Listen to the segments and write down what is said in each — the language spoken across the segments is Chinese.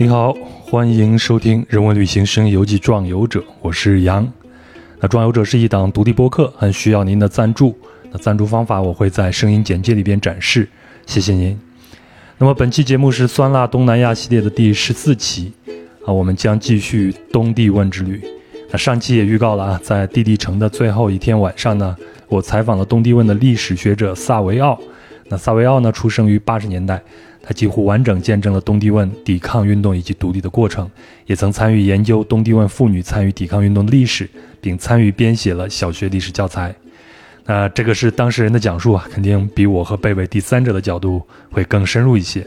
你好，欢迎收听《人文旅行声游记壮游者》，我是杨。那壮游者是一档独立播客，很需要您的赞助。那赞助方法我会在声音简介里边展示，谢谢您。那么本期节目是酸辣东南亚系列的第十四期啊，我们将继续东帝汶之旅。那上期也预告了啊，在帝帝城的最后一天晚上呢，我采访了东帝汶的历史学者萨维奥。那萨维奥呢，出生于八十年代。他几乎完整见证了东帝汶抵抗运动以及独立的过程，也曾参与研究东帝汶妇女参与抵抗运动的历史，并参与编写了小学历史教材。那这个是当事人的讲述啊，肯定比我和贝贝第三者的角度会更深入一些。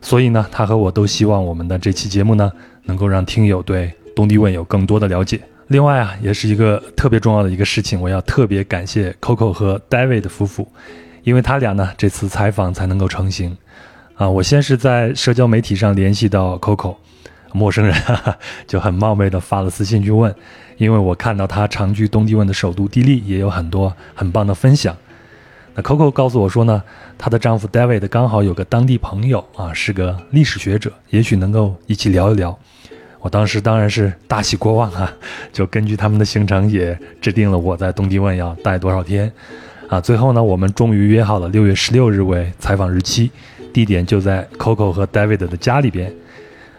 所以呢，他和我都希望我们的这期节目呢，能够让听友对东帝汶有更多的了解。另外啊，也是一个特别重要的一个事情，我要特别感谢 Coco 和 David 夫妇，因为他俩呢，这次采访才能够成型。啊，我先是在社交媒体上联系到 Coco，陌生人哈哈，就很冒昧的发了私信去问，因为我看到他常居东帝汶的首都地利，也有很多很棒的分享。那 Coco 告诉我说呢，她的丈夫 David 刚好有个当地朋友啊，是个历史学者，也许能够一起聊一聊。我当时当然是大喜过望啊，就根据他们的行程也制定了我在东帝汶要待多少天。啊，最后呢，我们终于约好了六月十六日为采访日期。地点就在 Coco 和 David 的家里边，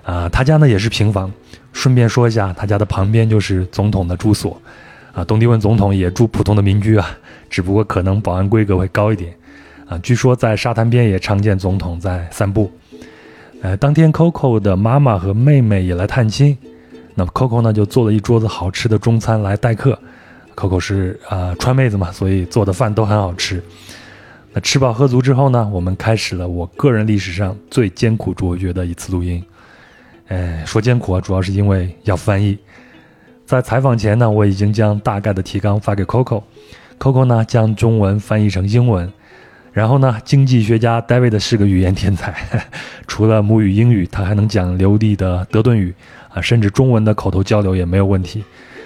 啊，他家呢也是平房。顺便说一下，他家的旁边就是总统的住所，啊，东帝汶总统也住普通的民居啊，只不过可能保安规格会高一点，啊，据说在沙滩边也常见总统在散步。呃，当天 Coco 的妈妈和妹妹也来探亲，那么 Coco 呢就做了一桌子好吃的中餐来待客。Coco 是啊川妹子嘛，所以做的饭都很好吃。那吃饱喝足之后呢，我们开始了我个人历史上最艰苦卓绝的一次录音。哎，说艰苦啊，主要是因为要翻译。在采访前呢，我已经将大概的提纲发给 Coco，Coco 呢将中文翻译成英文。然后呢，经济学家 David 是个语言天才，除了母语英语，他还能讲流利的德顿语啊，甚至中文的口头交流也没有问题。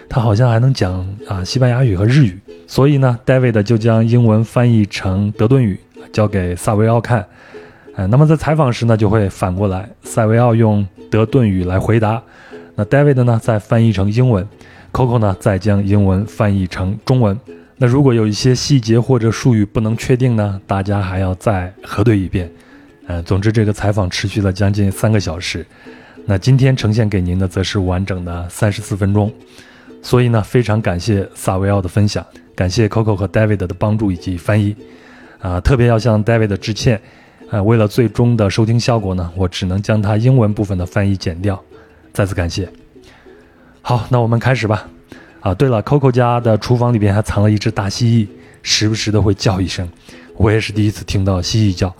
他好像还能讲啊西班牙语和日语，所以呢，David 就将英文翻译成德顿语，交给萨维奥看。呃，那么在采访时呢，就会反过来，萨维奥用德顿语来回答，那 David 呢再翻译成英文，Coco 呢再将英文翻译成中文。那如果有一些细节或者术语不能确定呢，大家还要再核对一遍。呃，总之这个采访持续了将近三个小时。那今天呈现给您的则是完整的三十四分钟。所以呢，非常感谢萨维奥的分享，感谢 Coco 和 David 的帮助以及翻译，啊，特别要向 David 致歉，啊，为了最终的收听效果呢，我只能将他英文部分的翻译剪掉，再次感谢。好，那我们开始吧。啊，对了，Coco 家的厨房里边还藏了一只大蜥蜴，时不时的会叫一声，我也是第一次听到蜥蜴叫，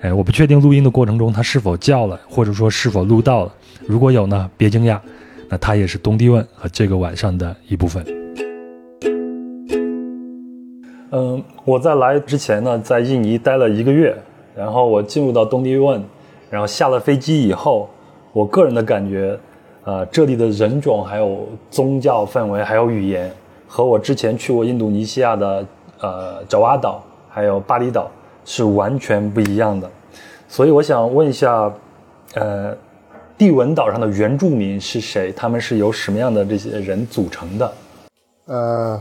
哎，我不确定录音的过程中它是否叫了，或者说是否录到了，如果有呢，别惊讶。那它也是东帝汶和这个晚上的一部分。嗯，我在来之前呢，在印尼待了一个月，然后我进入到东帝汶，然后下了飞机以后，我个人的感觉，呃，这里的人种、还有宗教氛围、还有语言，和我之前去过印度尼西亚的呃爪哇岛还有巴厘岛是完全不一样的。所以我想问一下，呃。帝文岛上的原住民是谁？他们是由什么样的这些人组成的？呃，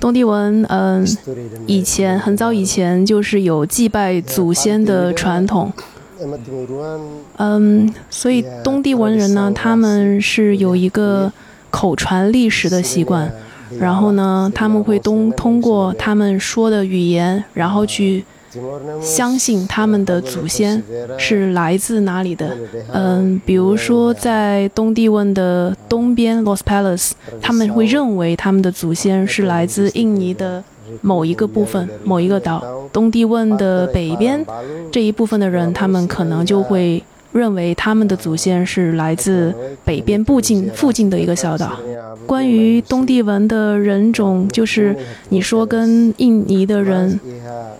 东帝汶，嗯，以前很早以前就是有祭拜祖先的传统，嗯，所以东帝汶人呢，他们是有一个口传历史的习惯，然后呢，他们会通通过他们说的语言，然后去。相信他们的祖先是来自哪里的？嗯，比如说在东帝汶的东边 Los p a l a c e 他们会认为他们的祖先是来自印尼的某一个部分、某一个岛。东帝汶的北边这一部分的人，他们可能就会认为他们的祖先是来自北边附近附近的一个小岛。关于东帝汶的人种，就是你说跟印尼的人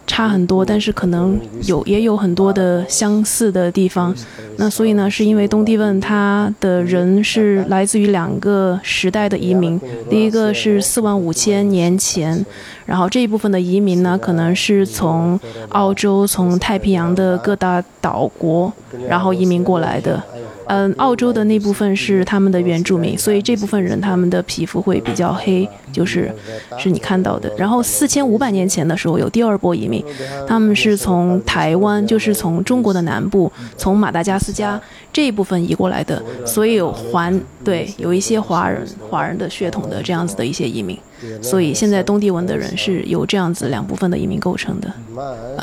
差很多，但是可能有也有很多的相似的地方。那所以呢，是因为东帝汶它的人是来自于两个时代的移民，第一个是四万五千年前，然后这一部分的移民呢，可能是从澳洲、从太平洋的各大岛国，然后移民过来的。嗯，澳洲的那部分是他们的原住民，所以这部分人他们的皮肤会比较黑，就是是你看到的。然后四千五百年前的时候有第二波移民，他们是从台湾，就是从中国的南部，从马达加斯加这一部分移过来的，所以有环对有一些华人华人的血统的这样子的一些移民。所以现在东帝汶的人是由这样子两部分的移民构成的，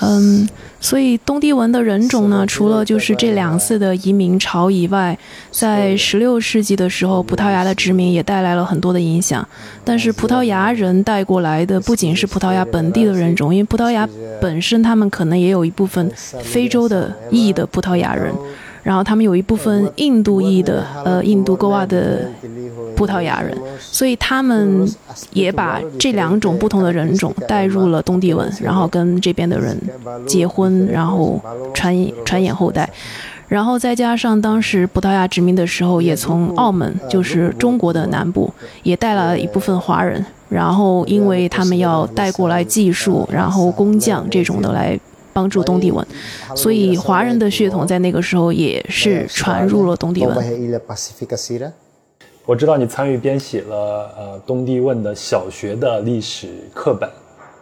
嗯，所以东帝汶的人种呢，除了就是这两次的移民潮以外，在十六世纪的时候，葡萄牙的殖民也带来了很多的影响。但是葡萄牙人带过来的不仅是葡萄牙本地的人种，因为葡萄牙本身他们可能也有一部分非洲的裔的葡萄牙人。然后他们有一部分印度裔的，呃，印度沟瓦的葡萄牙人，所以他们也把这两种不同的人种带入了东帝汶，然后跟这边的人结婚，然后传传衍后代，然后再加上当时葡萄牙殖民的时候，也从澳门，就是中国的南部，也带了一部分华人，然后因为他们要带过来技术，然后工匠这种的来。帮助东帝汶，所以华人的血统在那个时候也是传入了东帝汶。我知道你参与编写了呃东帝汶的小学的历史课本，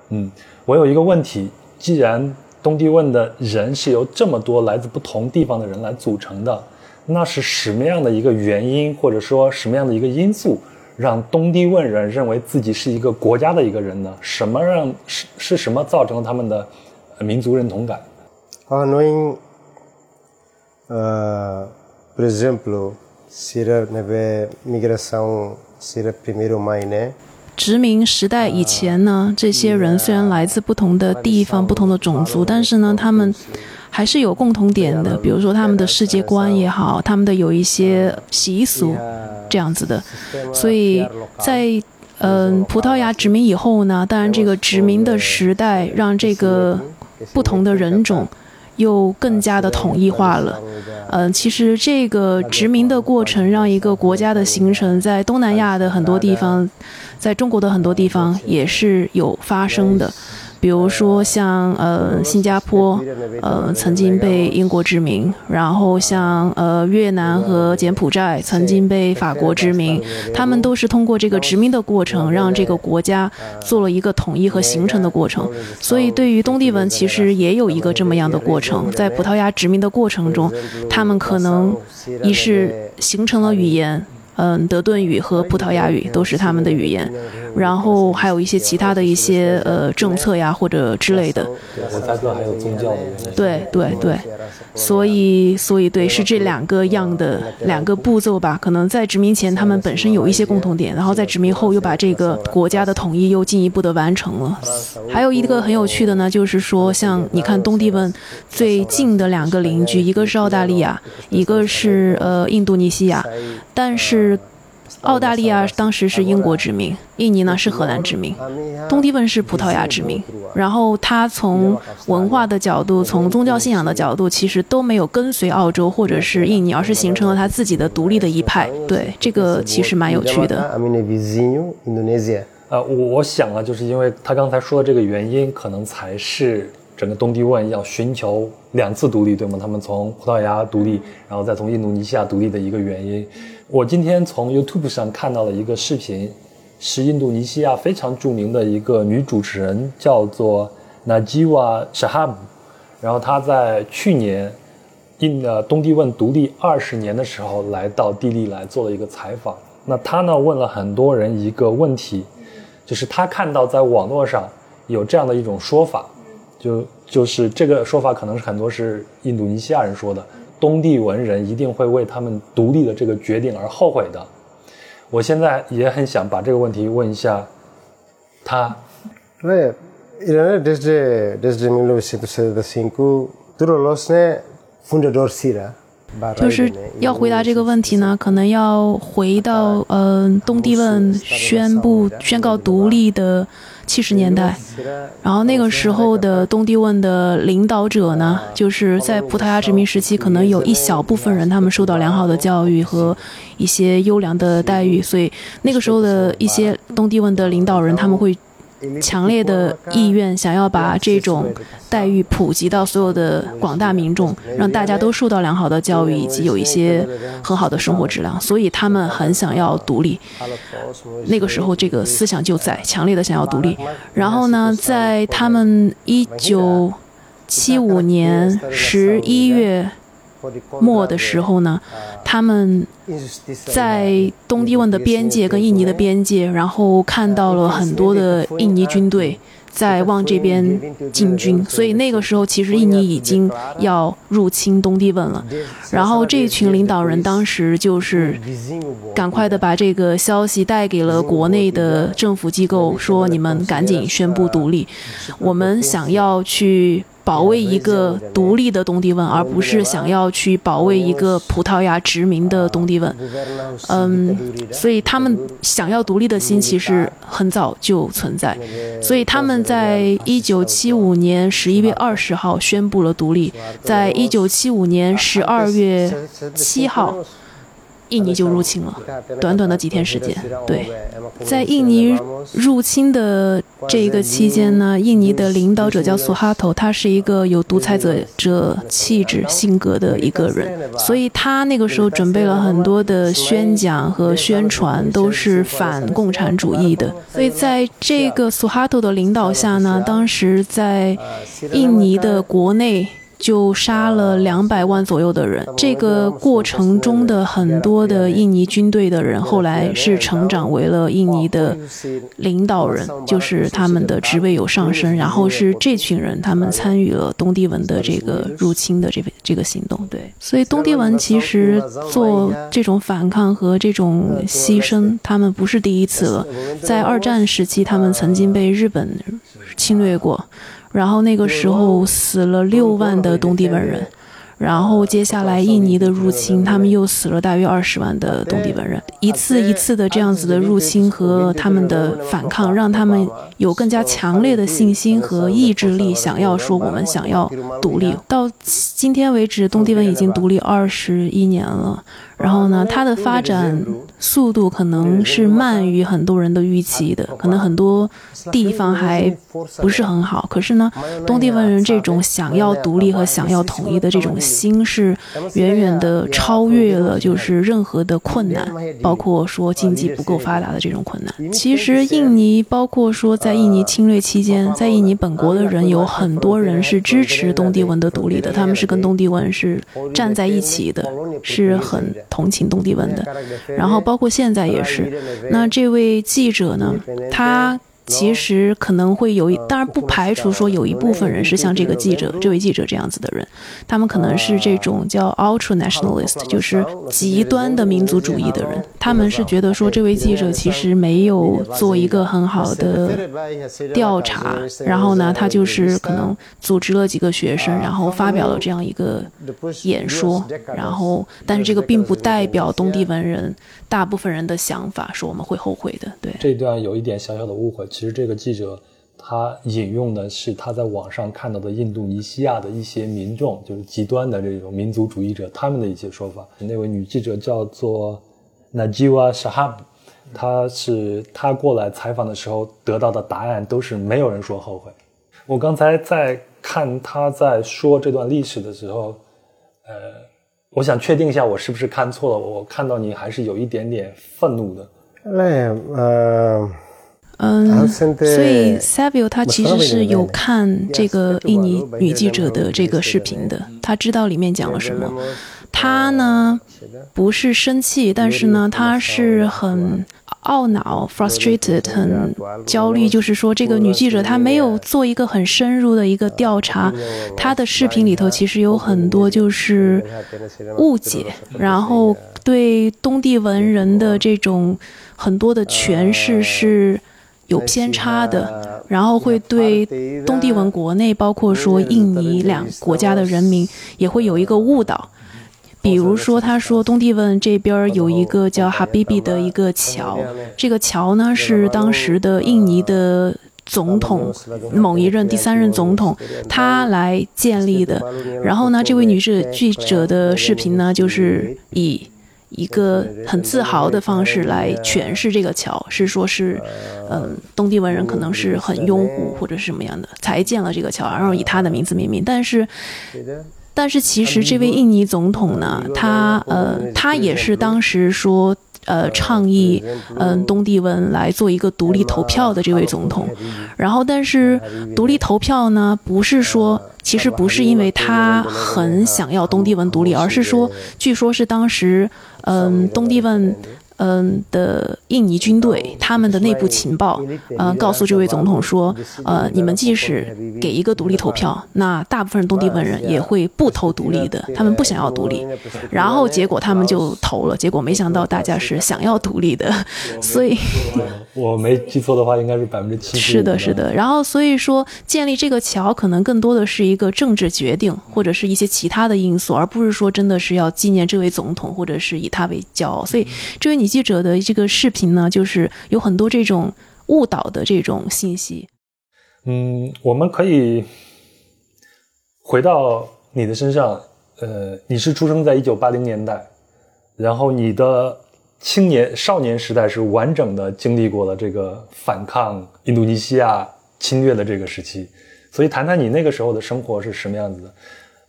嗯，我有一个问题，既然东帝汶的人是由这么多来自不同地方的人来组成的，那是什么样的一个原因，或者说什么样的一个因素，让东帝汶人认为自己是一个国家的一个人呢？什么让是是什么造成了他们的？民族认同感。啊，knowing, por ejemplo, si la migración si la primero maine。殖民时代以前呢，这些人虽然来自不同的地方、不同的种族，但是呢，他们还是有共同点的，比如说他们的世界观也好，他们的有一些习俗这样子的。所以在嗯葡萄牙殖民以后呢，当然这个殖民的时代让这个。不同的人种又更加的统一化了。嗯，其实这个殖民的过程让一个国家的形成，在东南亚的很多地方，在中国的很多地方也是有发生的。比如说像呃新加坡，呃曾经被英国殖民，然后像呃越南和柬埔寨曾经被法国殖民，他们都是通过这个殖民的过程，让这个国家做了一个统一和形成的过程。所以对于东帝汶，其实也有一个这么样的过程，在葡萄牙殖民的过程中，他们可能一是形成了语言。嗯，德顿语和葡萄牙语都是他们的语言，然后还有一些其他的一些呃政策呀或者之类的。我猜测还有宗教的。对对对，所以所以对是这两个样的两个步骤吧。可能在殖民前他们本身有一些共同点，然后在殖民后又把这个国家的统一又进一步的完成了。还有一个很有趣的呢，就是说像你看东帝汶最近的两个邻居，一个是澳大利亚，一个是呃印度尼西亚，但是。澳大利亚当时是英国殖民，印尼呢是荷兰殖民，东帝汶是葡萄牙殖民。然后它从文化的角度，从宗教信仰的角度，其实都没有跟随澳洲或者是印尼，而是形成了它自己的独立的一派。对，这个其实蛮有趣的。呃，我我想了，就是因为他刚才说的这个原因，可能才是整个东帝汶要寻求两次独立，对吗？他们从葡萄牙独立，然后再从印度尼西亚独立的一个原因。我今天从 YouTube 上看到了一个视频，是印度尼西亚非常著名的一个女主持人，叫做 Najwa Shahab。然后她在去年印呃东帝汶独立二十年的时候，来到地利来做了一个采访。那她呢问了很多人一个问题，就是她看到在网络上有这样的一种说法，就就是这个说法可能是很多是印度尼西亚人说的。东帝汶人一定会为他们独立的这个决定而后悔的。我现在也很想把这个问题问一下他。对，desde desde 1975 tudo los ne fundador sira 就是要回答这个问题呢，可能要回到呃东帝汶宣布宣告独立的七十年代，然后那个时候的东帝汶的领导者呢，就是在葡萄牙殖民时期，可能有一小部分人他们受到良好的教育和一些优良的待遇，所以那个时候的一些东帝汶的领导人他们会。强烈的意愿想要把这种待遇普及到所有的广大民众，让大家都受到良好的教育以及有一些很好的生活质量，所以他们很想要独立。那个时候，这个思想就在强烈的想要独立。然后呢，在他们一九七五年十一月。末的时候呢，他们在东帝汶的边界跟印尼的边界，然后看到了很多的印尼军队在往这边进军，所以那个时候其实印尼已经要入侵东帝汶了。然后这群领导人当时就是赶快的把这个消息带给了国内的政府机构，说你们赶紧宣布独立，我们想要去。保卫一个独立的东帝汶，而不是想要去保卫一个葡萄牙殖民的东帝汶。嗯，所以他们想要独立的心其实很早就存在。所以他们在一九七五年十一月二十号宣布了独立，在一九七五年十二月七号。印尼就入侵了，短短的几天时间。对，在印尼入侵的这个期间呢，印尼的领导者叫苏哈头，他是一个有独裁者者气质性格的一个人，所以他那个时候准备了很多的宣讲和宣传，都是反共产主义的。所以在这个苏哈头的领导下呢，当时在印尼的国内。就杀了两百万左右的人。这个过程中的很多的印尼军队的人，后来是成长为了印尼的领导人，就是他们的职位有上升。然后是这群人，他们参与了东帝汶的这个入侵的这个这个行动。对，所以东帝汶其实做这种反抗和这种牺牲，他们不是第一次了。在二战时期，他们曾经被日本侵略过。然后那个时候死了六万的东帝汶人，然后接下来印尼的入侵，他们又死了大约二十万的东帝汶人。一次一次的这样子的入侵和他们的反抗，让他们有更加强烈的信心和意志力，想要说我们想要独立。到今天为止，东帝汶已经独立二十一年了。然后呢，它的发展速度可能是慢于很多人的预期的，可能很多地方还不是很好。可是呢，东帝汶人这种想要独立和想要统一的这种心，是远远的超越了就是任何的困难，包括说经济不够发达的这种困难。其实印尼，包括说在印尼侵略期间，在印尼本国的人有很多人是支持东帝汶的独立的，他们是跟东帝汶是站在一起的，是很。同情东帝汶的，然后包括现在也是。那这位记者呢？他。其实可能会有一，当然不排除说有一部分人是像这个记者、这位记者这样子的人，他们可能是这种叫 ultra nationalist，就是极端的民族主义的人。他们是觉得说这位记者其实没有做一个很好的调查，然后呢，他就是可能组织了几个学生，然后发表了这样一个演说，然后但是这个并不代表东帝汶人大部分人的想法，说我们会后悔的。对，这段有一点小小的误会。其实这个记者他引用的是他在网上看到的印度尼西亚的一些民众，就是极端的这种民族主义者他们的一些说法。那位女记者叫做 Najwa Shahab，她是她过来采访的时候得到的答案都是没有人说后悔。我刚才在看他在说这段历史的时候，呃，我想确定一下我是不是看错了。我看到你还是有一点点愤怒的。那呃。嗯，所以 Savio 他其实是有看这个印尼女记者的这个视频的，他知道里面讲了什么。他呢不是生气，但是呢他是很懊恼，frustrated，很焦虑。就是说，这个女记者她没有做一个很深入的一个调查，她的视频里头其实有很多就是误解，然后对东帝汶人的这种很多的诠释是。有偏差的，然后会对东帝汶国内，包括说印尼两国家的人民，也会有一个误导。比如说，他说东帝汶这边有一个叫哈比比的一个桥，这个桥呢是当时的印尼的总统某一任第三任总统他来建立的。然后呢，这位女士记者的视频呢，就是以。一个很自豪的方式来诠释这个桥，是说是，嗯，东帝汶人可能是很拥护或者是什么样的，才建了这个桥，然后以他的名字命名。但是，但是其实这位印尼总统呢，他呃，他也是当时说。呃，倡议嗯东帝汶来做一个独立投票的这位总统，然后但是独立投票呢，不是说其实不是因为他很想要东帝汶独立，而是说据说是当时嗯东帝汶。嗯的印尼军队，他们的内部情报，呃，告诉这位总统说，呃，你们即使给一个独立投票，那大部分东帝汶人也会不投独立的，他们不想要独立。然后结果他们就投了，结果没想到大家是想要独立的，所以我没记错的话，应该是百分之七十。是的，是的。然后所以说建立这个桥，可能更多的是一个政治决定，或者是一些其他的因素，而不是说真的是要纪念这位总统，或者是以他为骄傲。所以这位女。记者的这个视频呢，就是有很多这种误导的这种信息。嗯，我们可以回到你的身上。呃，你是出生在一九八零年代，然后你的青年少年时代是完整的经历过了这个反抗印度尼西亚侵略的这个时期。所以，谈谈你那个时候的生活是什么样子的？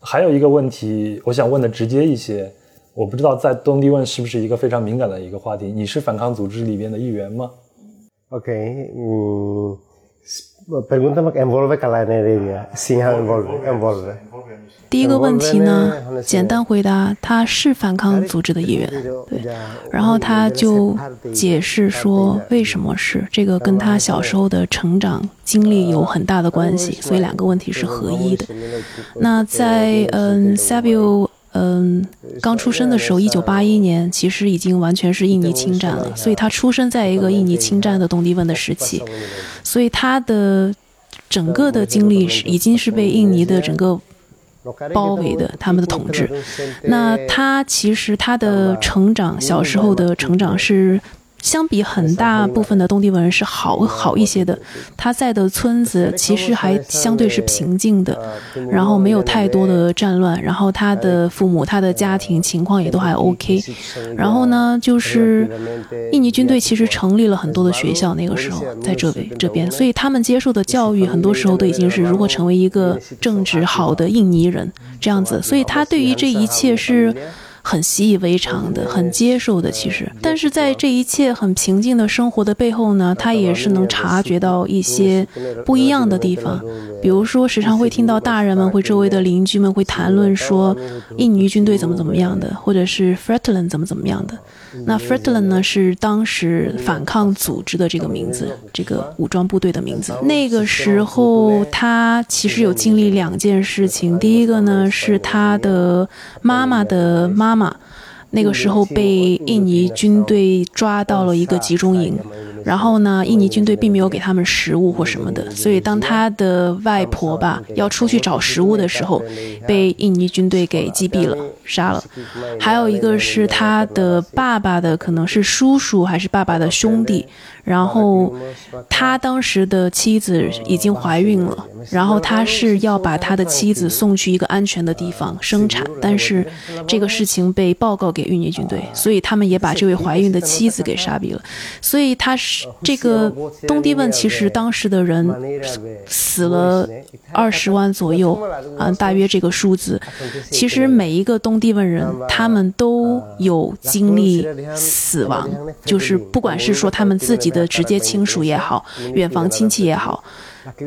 还有一个问题，我想问的直接一些。我不知道在东帝汶是不是一个非常敏感的一个话题？你是反抗组织里边的一员吗？OK，嗯，pergunta envolve envolve envolve。第一个问题呢，简单回答，他是反抗组织的一员，对。然后他就解释说，为什么是这个跟他小时候的成长经历有很大的关系，所以两个问题是合一的。那在嗯 s a b i o 嗯，刚出生的时候，一九八一年，其实已经完全是印尼侵占了，所以他出生在一个印尼侵占的东帝汶的时期，所以他的整个的经历是已经是被印尼的整个包围的他们的统治。那他其实他的成长，小时候的成长是。相比很大部分的东帝汶人是好好一些的，他在的村子其实还相对是平静的，然后没有太多的战乱，然后他的父母、他的家庭情况也都还 OK。然后呢，就是印尼军队其实成立了很多的学校，那个时候在这边这边，所以他们接受的教育很多时候都已经是如何成为一个正直好的印尼人这样子，所以他对于这一切是。很习以为常的，很接受的，其实，但是在这一切很平静的生活的背后呢，他也是能察觉到一些不一样的地方。比如说，时常会听到大人们会周围的邻居们会谈论说，印尼军队怎么怎么样的，或者是 f r e t l a n 怎么怎么样的。那 f r e t l a n 呢，是当时反抗组织的这个名字，这个武装部队的名字。那个时候，他其实有经历两件事情。第一个呢，是他的妈妈的妈妈，那个时候被印尼军队抓到了一个集中营。然后呢，印尼军队并没有给他们食物或什么的，所以当他的外婆吧要出去找食物的时候，被印尼军队给击毙了、杀了。还有一个是他的爸爸的，可能是叔叔还是爸爸的兄弟。然后，他当时的妻子已经怀孕了，然后他是要把他的妻子送去一个安全的地方生产，但是这个事情被报告给印尼军队，所以他们也把这位怀孕的妻子给杀毙了。所以他是这个东帝汶，其实当时的人死了二十万左右，啊，大约这个数字。其实每一个东帝汶人，他们都有经历死亡，就是不管是说他们自己。的直接亲属也好，远房亲戚也好。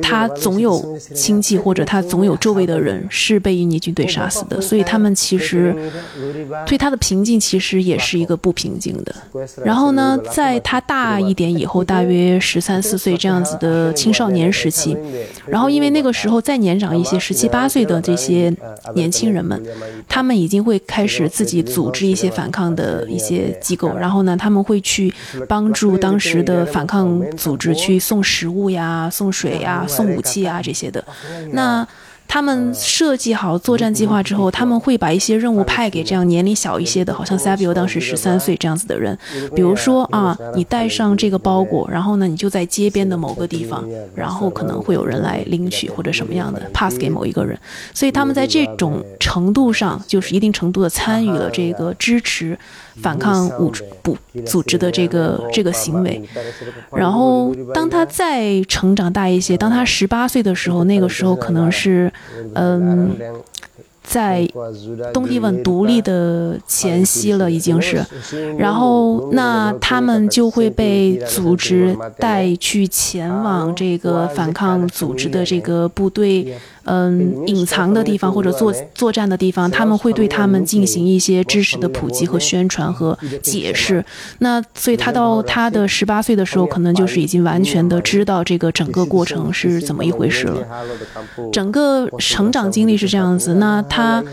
他总有亲戚，或者他总有周围的人是被印尼军队杀死的，所以他们其实对他的平静其实也是一个不平静的。然后呢，在他大一点以后，大约十三四岁这样子的青少年时期，然后因为那个时候再年长一些，十七八岁的这些年轻人们，他们已经会开始自己组织一些反抗的一些机构，然后呢，他们会去帮助当时的反抗组织去送食物呀，送水。呀，送武器啊这些的，那他们设计好作战计划之后，他们会把一些任务派给这样年龄小一些的，好像 Sabio 当时十三岁这样子的人。比如说啊，你带上这个包裹，然后呢，你就在街边的某个地方，然后可能会有人来领取或者什么样的 pass 给某一个人。所以他们在这种程度上，就是一定程度的参与了这个支持反抗武不组织的这个这个行为。然后当他再成长大一些，当他十八岁的时候，那个时候可能是。嗯，在东帝汶独立的前夕了，已经是，然后那他们就会被组织带去前往这个反抗组织的这个部队。嗯，隐藏的地方或者作作战的地方，他们会对他们进行一些知识的普及和宣传和解释。那所以他到他的十八岁的时候，可能就是已经完全的知道这个整个过程是怎么一回事了。整个成长经历是这样子。那他。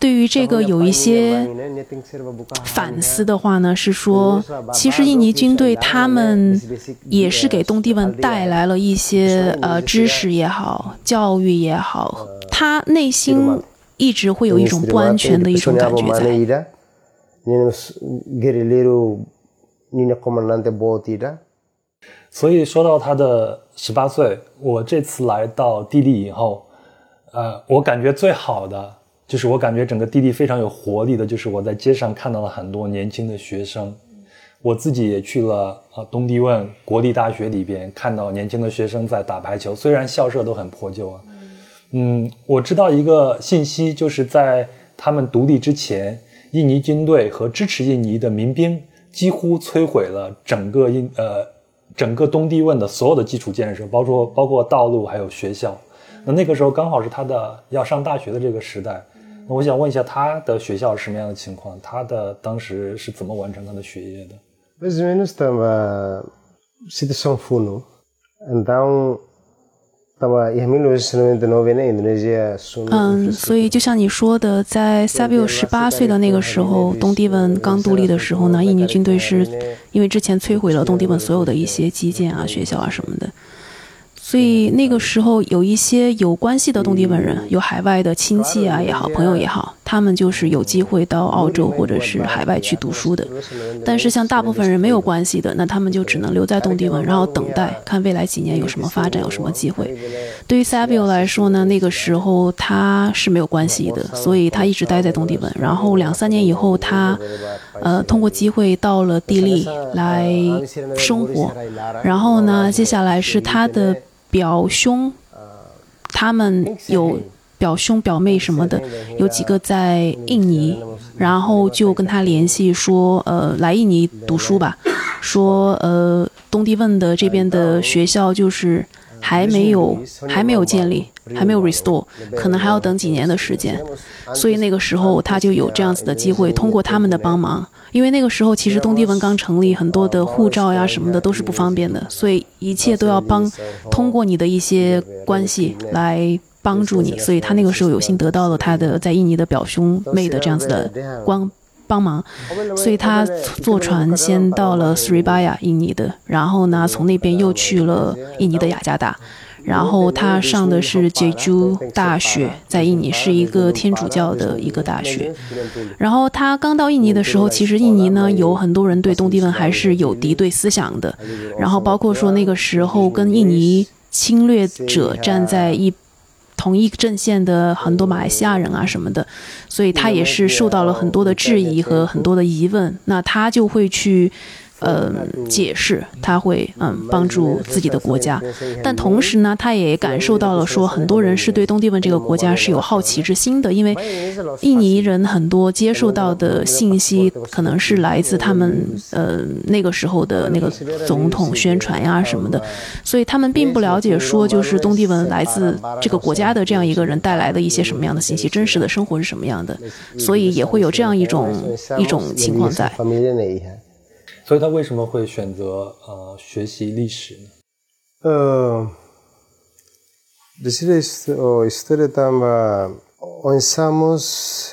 对于这个有一些反思的话呢，是说，其实印尼军队他们也是给东帝汶带来了一些呃知识也好，教育也好，他内心一直会有一种不安全的一种感觉在。所以说到他的十八岁，我这次来到地利以后，呃，我感觉最好的。就是我感觉整个地地非常有活力的，就是我在街上看到了很多年轻的学生，我自己也去了啊东帝汶国立大学里边，看到年轻的学生在打排球，虽然校舍都很破旧啊，嗯，我知道一个信息，就是在他们独立之前，印尼军队和支持印尼的民兵几乎摧毁了整个印呃整个东帝汶的所有的基础建设，包括包括道路还有学校，那那个时候刚好是他的要上大学的这个时代。那我想问一下，他的学校是什么样的情况？他的当时是怎么完成他的学业的？嗯，所以就像你说的，在萨比奥十八岁的那个时候，东帝汶刚独立的时候呢，印尼军队是因为之前摧毁了东帝汶所有的一些基建啊、学校啊什么的。所以那个时候有一些有关系的东帝汶人，有海外的亲戚啊也好，朋友也好，他们就是有机会到澳洲或者是海外去读书的。但是像大部分人没有关系的，那他们就只能留在东帝汶，然后等待看未来几年有什么发展，有什么机会。对于 Sabio 来说呢，那个时候他是没有关系的，所以他一直待在东帝汶。然后两三年以后，他呃通过机会到了地利来生活。然后呢，接下来是他的。表兄，他们有表兄表妹什么的，有几个在印尼，然后就跟他联系说，呃，来印尼读书吧。说，呃，东帝汶的这边的学校就是还没有还没有建立，还没有 restore，可能还要等几年的时间。所以那个时候他就有这样子的机会，通过他们的帮忙。因为那个时候，其实东帝汶刚成立，很多的护照呀什么的都是不方便的，所以一切都要帮通过你的一些关系来帮助你。所以他那个时候有幸得到了他的在印尼的表兄妹的这样子的光帮忙，所以他坐船先到了 Surabaya 印尼的，然后呢从那边又去了印尼的雅加达。然后他上的是 Jeju 大学，在印尼是一个天主教的一个大学。然后他刚到印尼的时候，其实印尼呢有很多人对东帝汶还是有敌对思想的。然后包括说那个时候跟印尼侵略者站在一同一阵线的很多马来西亚人啊什么的，所以他也是受到了很多的质疑和很多的疑问。那他就会去。呃，解释他会嗯帮助自己的国家，但同时呢，他也感受到了说很多人是对东帝汶这个国家是有好奇之心的，因为印尼人很多接受到的信息可能是来自他们呃那个时候的那个总统宣传呀什么的，所以他们并不了解说就是东帝汶来自这个国家的这样一个人带来的一些什么样的信息，真实的生活是什么样的，所以也会有这样一种一种情况在。所以他为什么会选择呃学习历史呢？呃，历史的是哦，história também pensamos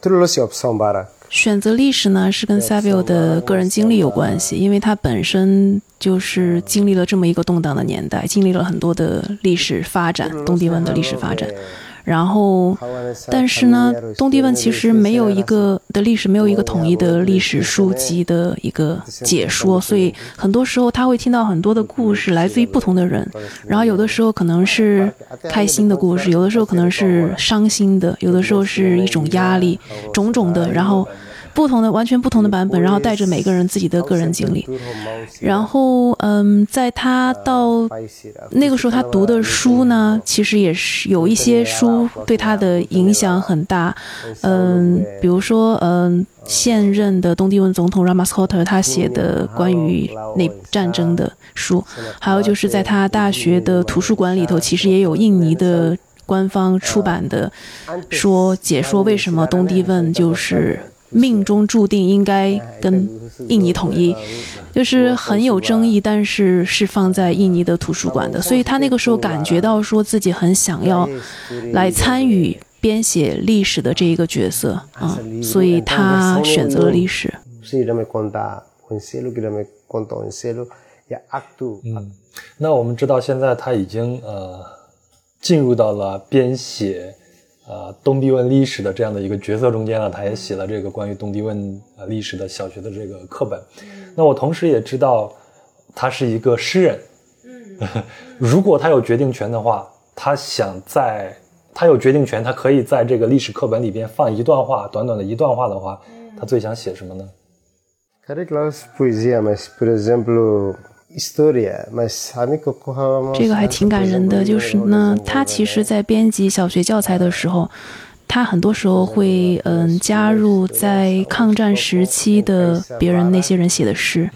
todos os opções 选择历史呢，是跟 Savio 的个人经历有关系，因为他本身就是经历了这么一个动荡的年代，经历了很多的历史发展，东帝汶的历史发展。然后，但是呢，东帝汶其实没有一个的历史，没有一个统一的历史书籍的一个解说，所以很多时候他会听到很多的故事来自于不同的人，然后有的时候可能是开心的故事，有的时候可能是伤心的，有的时候是一种压力，种种的，然后。不同的完全不同的版本，然后带着每个人自己的个人经历，然后嗯，在他到那个时候他读的书呢，其实也是有一些书对他的影响很大，嗯，比如说嗯，现任的东帝汶总统 Ramaskota 他写的关于那战争的书，还有就是在他大学的图书馆里头，其实也有印尼的官方出版的说解说为什么东帝汶就是。命中注定应该跟印尼统一，就是很有争议，但是是放在印尼的图书馆的，所以他那个时候感觉到说自己很想要来参与编写历史的这一个角色啊，所以他选择了历史。嗯，那我们知道现在他已经呃进入到了编写。呃，东帝汶历史的这样的一个角色中间呢，他也写了这个关于东帝汶呃历史的小学的这个课本。那我同时也知道，他是一个诗人。嗯，如果他有决定权的话，他想在他有决定权，他可以在这个历史课本里边放一段话，短短的一段话的话，他最想写什么呢？这个还挺感人的，就是呢，他其实，在编辑小学教材的时候，他很多时候会嗯加入在抗战时期的别人那些人写的诗，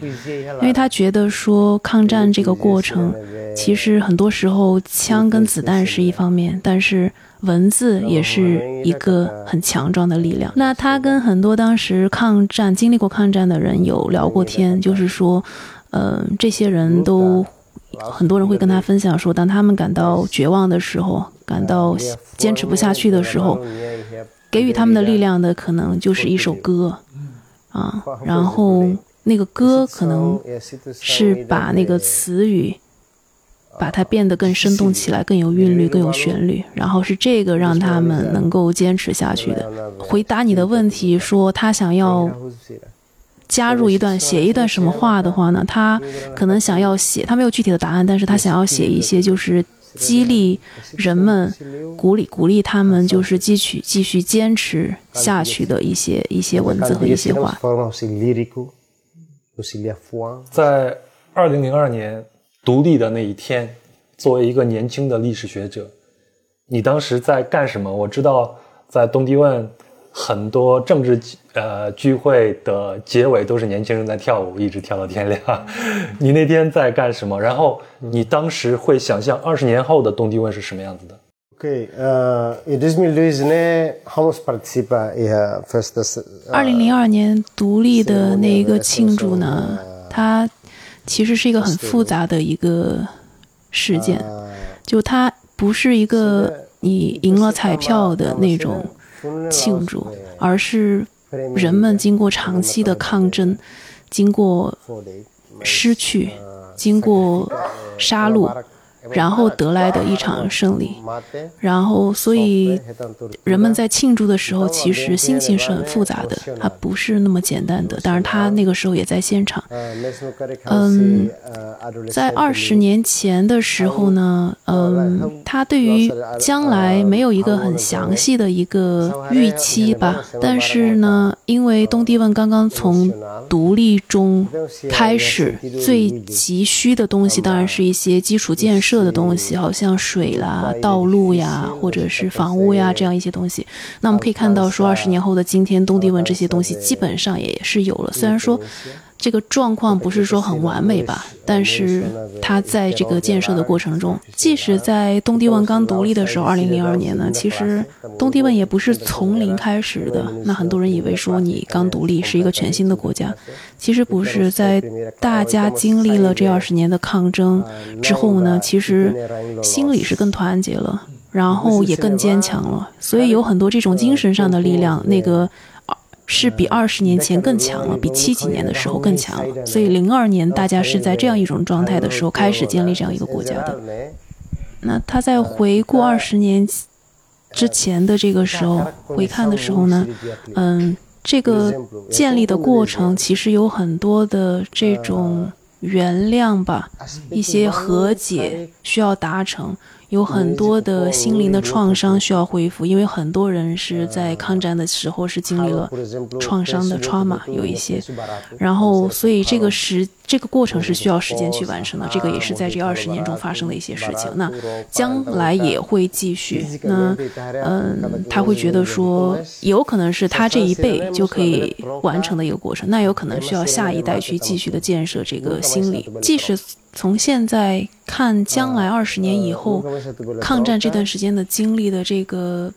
因为他觉得说抗战这个过程，其实很多时候枪跟子弹是一方面，但是文字也是一个很强壮的力量。那他跟很多当时抗战经历过抗战的人有聊过天，就是说。嗯，这些人都很多人会跟他分享说，当他们感到绝望的时候，感到坚持不下去的时候，给予他们的力量的可能就是一首歌啊。然后那个歌可能是把那个词语把它变得更生动起来，更有韵律，更有旋律。然后是这个让他们能够坚持下去的。回答你的问题，说他想要。加入一段写一段什么话的话呢？他可能想要写，他没有具体的答案，但是他想要写一些就是激励人们、鼓励鼓励他们，就是继续继续坚持下去的一些一些文字和一些话。在二零零二年独立的那一天，作为一个年轻的历史学者，你当时在干什么？我知道在东帝汶。很多政治呃聚会的结尾都是年轻人在跳舞，一直跳到天亮。你那天在干什么？然后你当时会想象二十年后的东帝汶是什么样子的？OK，呃，in 2002年，vamos participar e first 二零零二年独立的那一个庆祝呢，它其实是一个很复杂的一个事件，就它不是一个你赢了彩票的那种。庆祝，而是人们经过长期的抗争，经过失去，经过杀戮。然后得来的一场胜利，然后所以人们在庆祝的时候，其实心情是很复杂的，它不是那么简单的。当然，他那个时候也在现场。嗯，在二十年前的时候呢，嗯，他对于将来没有一个很详细的一个预期吧。但是呢，因为东帝汶刚刚从独立中开始，最急需的东西当然是一些基础建设。的东西，好像水啦、道路呀，或者是房屋呀，这样一些东西。那我们可以看到，说二十年后的今天，东帝汶这些东西基本上也是有了。虽然说。这个状况不是说很完美吧，但是它在这个建设的过程中，即使在东帝汶刚独立的时候，二零零二年呢，其实东帝汶也不是从零开始的。那很多人以为说你刚独立是一个全新的国家，其实不是。在大家经历了这二十年的抗争之后呢，其实心里是更团结了，然后也更坚强了。所以有很多这种精神上的力量，那个。是比二十年前更强了，比七几年的时候更强了。所以零二年大家是在这样一种状态的时候开始建立这样一个国家的。那他在回顾二十年之前的这个时候回看的时候呢，嗯，这个建立的过程其实有很多的这种原谅吧，一些和解需要达成。有很多的心灵的创伤需要恢复，因为很多人是在抗战的时候是经历了创伤的 trauma，有一些，然后所以这个时这个过程是需要时间去完成的，这个也是在这二十年中发生的一些事情。那将来也会继续。那嗯，他会觉得说，有可能是他这一辈就可以完成的一个过程，那有可能需要下一代去继续的建设这个心理，即使。从现在看，将来二十年以后，抗战这段时间的经历的这个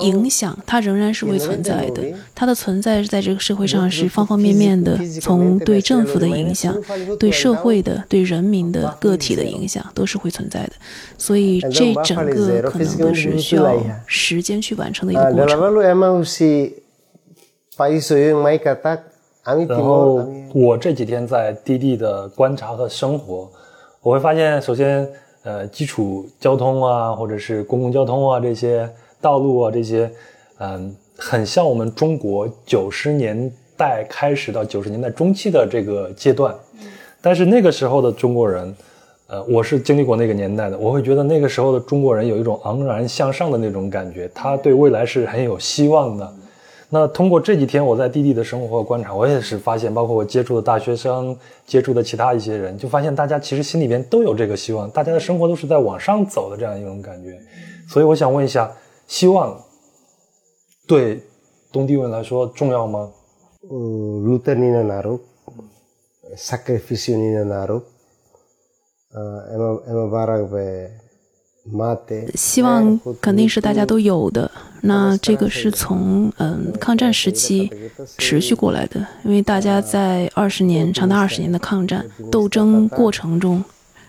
影响，它仍然是会存在的。它的存在在这个社会上是方方面面的，从对政府的影响、对社会的、对人民的个体的影响，都是会存在的。所以，这整个可能都是需要时间去完成的一个过程。然后我这几天在滴滴的观察和生活，我会发现，首先，呃，基础交通啊，或者是公共交通啊，这些道路啊，这些，嗯，很像我们中国九十年代开始到九十年代中期的这个阶段。但是那个时候的中国人，呃，我是经历过那个年代的，我会觉得那个时候的中国人有一种昂然向上的那种感觉，他对未来是很有希望的。那通过这几天我在滴滴的生活和观察，我也是发现，包括我接触的大学生，接触的其他一些人，就发现大家其实心里边都有这个希望，大家的生活都是在往上走的这样一种感觉。所以我想问一下，希望对东帝汶来说重要吗？嗯，luta ni na naru, sacrificio ni na naru, uh, ema ema bara be. 希望肯定是大家都有的。那这个是从嗯抗战时期持续过来的，因为大家在二十年长达二十年的抗战斗争过程中，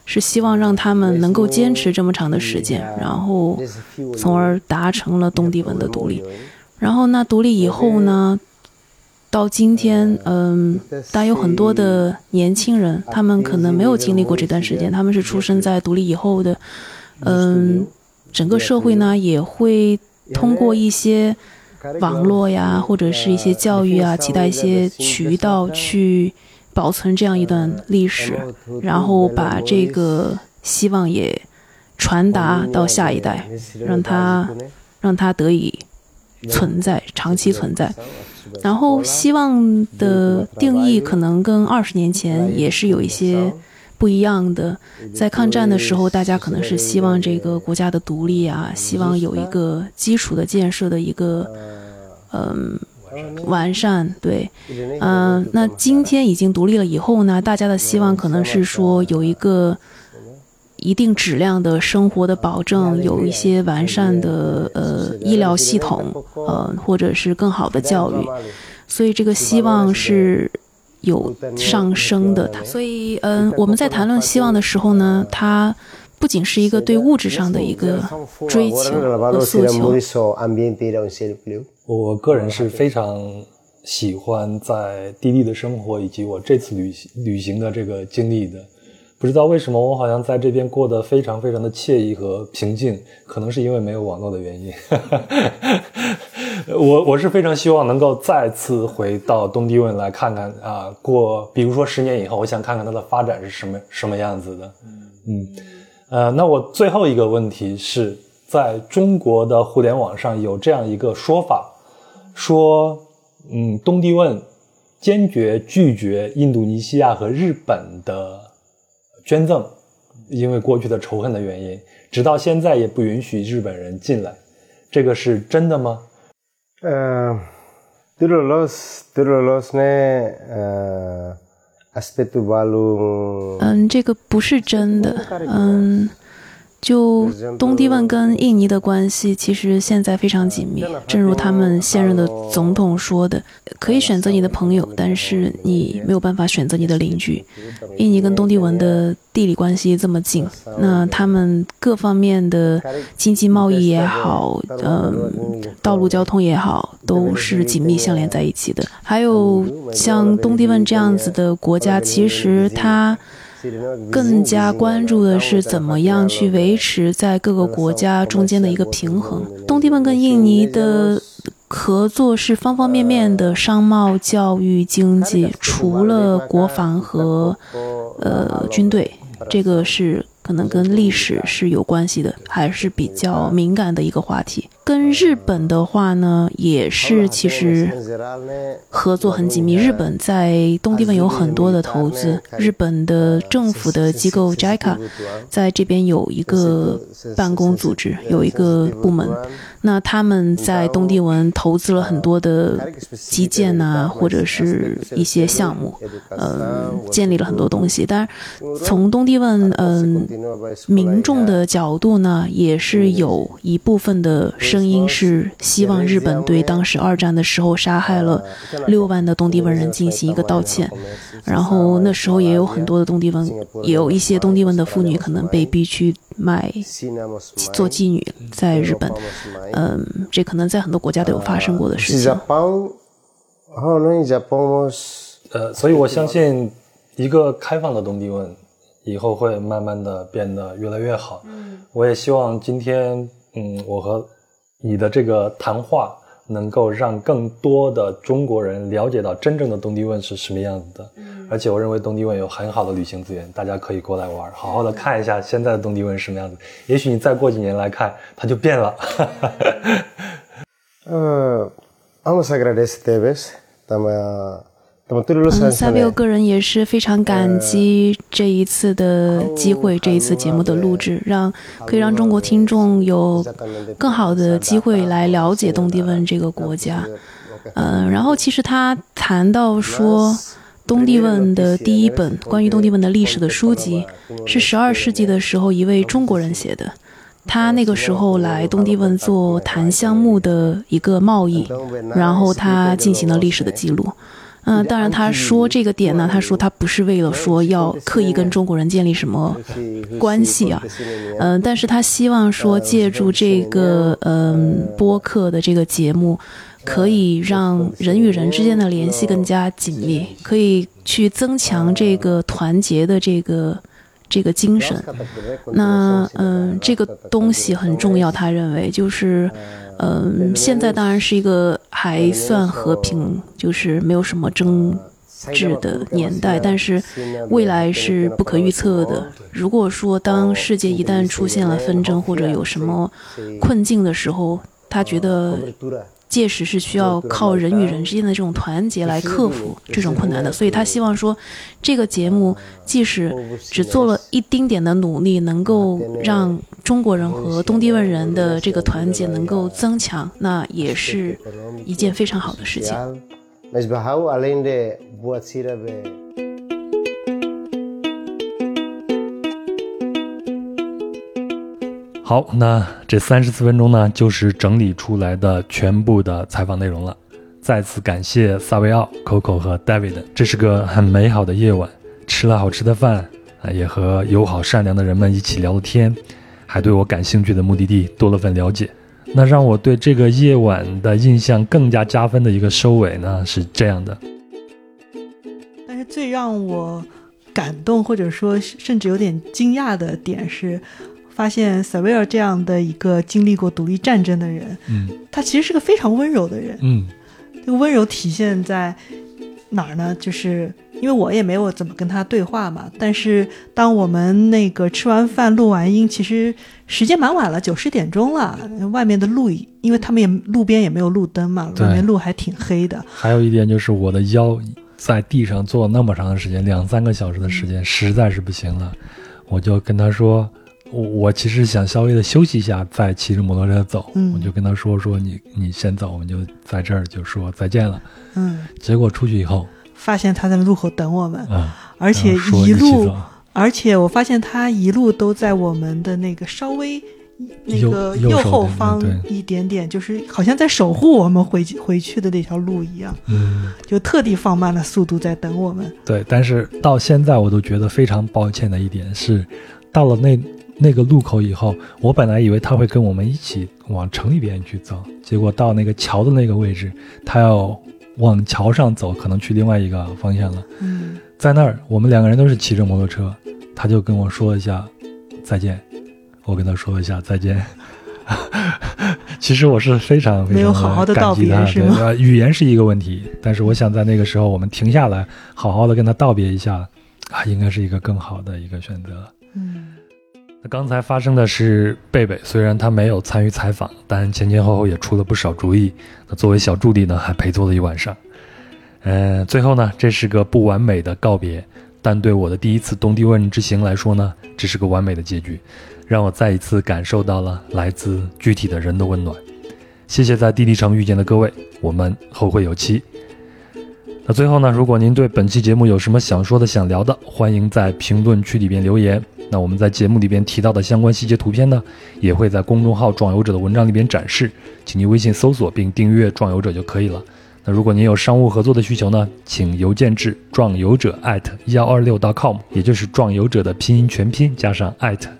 是希望让他们能够坚持这么长的时间，然后从而达成了东帝汶的独立。然后那独立以后呢，到今天，嗯，大家有很多的年轻人，他们可能没有经历过这段时间，他们是出生在独立以后的。嗯，整个社会呢也会通过一些网络呀，或者是一些教育啊，其他一些渠道去保存这样一段历史，然后把这个希望也传达到下一代，让它让它得以存在，长期存在。然后希望的定义可能跟二十年前也是有一些。不一样的，在抗战的时候，大家可能是希望这个国家的独立啊，希望有一个基础的建设的一个，嗯，完善。对，嗯，那今天已经独立了以后呢，大家的希望可能是说有一个一定质量的生活的保证，有一些完善的呃医疗系统，呃，或者是更好的教育，所以这个希望是。有上升的，所以嗯，我们在谈论希望的时候呢，它不仅是一个对物质上的一个追求和诉求。我个人是非常喜欢在滴滴的生活以及我这次旅行旅行的这个经历的。不知道为什么，我好像在这边过得非常非常的惬意和平静，可能是因为没有网络的原因。我我是非常希望能够再次回到东帝汶来看看啊，过比如说十年以后，我想看看它的发展是什么什么样子的。嗯，呃，那我最后一个问题是在中国的互联网上有这样一个说法，说嗯，东帝汶坚决拒绝印度尼西亚和日本的捐赠，因为过去的仇恨的原因，直到现在也不允许日本人进来，这个是真的吗？呃，dulu los dulu los ne aspecto balu。嗯，这个不是真的。嗯。就东帝汶跟印尼的关系，其实现在非常紧密。正如他们现任的总统说的，可以选择你的朋友，但是你没有办法选择你的邻居。印尼跟东帝汶的地理关系这么近，那他们各方面的经济贸易也好，嗯，道路交通也好，都是紧密相连在一起的。还有像东帝汶这样子的国家，其实它。更加关注的是怎么样去维持在各个国家中间的一个平衡。东帝汶跟印尼的合作是方方面面的，商贸、教育、经济，除了国防和呃军队，这个是。可能跟历史是有关系的，还是比较敏感的一个话题。跟日本的话呢，也是其实合作很紧密。日本在东帝汶有很多的投资，日本的政府的机构 JICA 在这边有一个办公组织，有一个部门。那他们在东帝汶投资了很多的基建呐，或者是一些项目，呃，建立了很多东西。但是从东帝汶嗯民众的角度呢，也是有一部分的声音是希望日本对当时二战的时候杀害了六万的东帝汶人进行一个道歉。然后那时候也有很多的东帝汶，也有一些东帝汶的妇女可能被逼去卖做妓女，在日本。嗯，这可能在很多国家都有发生过的事情。呃，所以我相信，一个开放的东帝汶以后会慢慢的变得越来越好。嗯，我也希望今天，嗯，我和你的这个谈话。能够让更多的中国人了解到真正的东帝汶是什么样子的，而且我认为东帝汶有很好的旅行资源，大家可以过来玩，好好的看一下现在的东帝汶是什么样子。也许你再过几年来看，它就变了。呃，vamos a agradecer, dama. 嗯，萨维欧个人也是非常感激这一次的机会，这一次节目的录制，让可以让中国听众有更好的机会来了解东帝汶这个国家。嗯，然后其实他谈到说，东帝汶的第一本关于东帝汶的历史的书籍是十二世纪的时候一位中国人写的，他那个时候来东帝汶做檀香木的一个贸易，然后他进行了历史的记录。嗯，当然，他说这个点呢，他说他不是为了说要刻意跟中国人建立什么关系啊，嗯，但是他希望说借助这个嗯播客的这个节目，可以让人与人之间的联系更加紧密，可以去增强这个团结的这个这个精神。那嗯，这个东西很重要，他认为就是。嗯，现在当然是一个还算和平，就是没有什么争执的年代。但是未来是不可预测的。如果说当世界一旦出现了纷争或者有什么困境的时候，他觉得。届时是需要靠人与人之间的这种团结来克服这种困难的，所以他希望说，这个节目即使只做了一丁点的努力，能够让中国人和东帝汶人的这个团结能够增强，那也是一件非常好的事情。好，那这三十四分钟呢，就是整理出来的全部的采访内容了。再次感谢萨维奥、Coco 和 David，这是个很美好的夜晚，吃了好吃的饭啊，也和友好善良的人们一起聊了天，还对我感兴趣的目的地多了份了解。那让我对这个夜晚的印象更加加分的一个收尾呢，是这样的。但是最让我感动，或者说甚至有点惊讶的点是。发现塞维尔这样的一个经历过独立战争的人，嗯，他其实是个非常温柔的人，嗯，这个温柔体现在哪儿呢？就是因为我也没有怎么跟他对话嘛，但是当我们那个吃完饭录完音，其实时间蛮晚了，九十点钟了，外面的路，因为他们也路边也没有路灯嘛，外面路还挺黑的。还有一点就是我的腰在地上坐那么长的时间，两三个小时的时间，实在是不行了，我就跟他说。我我其实想稍微的休息一下，再骑着摩托车走。嗯我就跟他说说你你先走，我们就在这儿就说再见了。嗯，结果出去以后，发现他在路口等我们。嗯，而且一路，而且我发现他一路都在我们的那个稍微那个右后方一点点，就是好像在守护我们回回去的那条路一样。嗯，就特地放慢了速度在等我们。对，但是到现在我都觉得非常抱歉的一点是，到了那。那个路口以后，我本来以为他会跟我们一起往城里边去走，结果到那个桥的那个位置，他要往桥上走，可能去另外一个方向了。嗯，在那儿，我们两个人都是骑着摩托车，他就跟我说一下再见，我跟他说一下再见。其实我是非常非常没有好好的道别是吗语言是一个问题，但是我想在那个时候我们停下来，好好的跟他道别一下，啊，应该是一个更好的一个选择。嗯那刚才发生的是贝贝，虽然他没有参与采访，但前前后后也出了不少主意。那作为小助理呢，还陪坐了一晚上。呃，最后呢，这是个不完美的告别，但对我的第一次东帝汶之行来说呢，这是个完美的结局，让我再一次感受到了来自具体的人的温暖。谢谢在地地城遇见的各位，我们后会有期。最后呢，如果您对本期节目有什么想说的、想聊的，欢迎在评论区里边留言。那我们在节目里边提到的相关细节图片呢，也会在公众号“壮游者”的文章里边展示，请您微信搜索并订阅“壮游者”就可以了。那如果您有商务合作的需求呢，请邮件至壮游者幺二六 .com，也就是壮游者的拼音全拼加上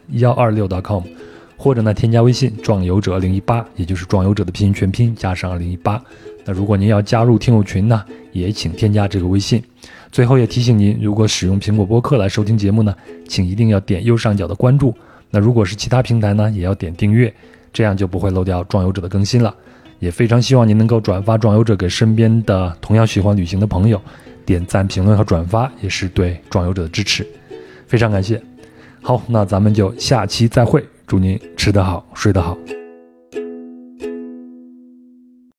幺二六 .com，或者呢添加微信壮游者零一八，也就是壮游者的拼音全拼加上零一八。那如果您要加入听友群呢，也请添加这个微信。最后也提醒您，如果使用苹果播客来收听节目呢，请一定要点右上角的关注。那如果是其他平台呢，也要点订阅，这样就不会漏掉壮游者的更新了。也非常希望您能够转发壮游者给身边的同样喜欢旅行的朋友，点赞、评论和转发也是对壮游者的支持，非常感谢。好，那咱们就下期再会，祝您吃得好，睡得好。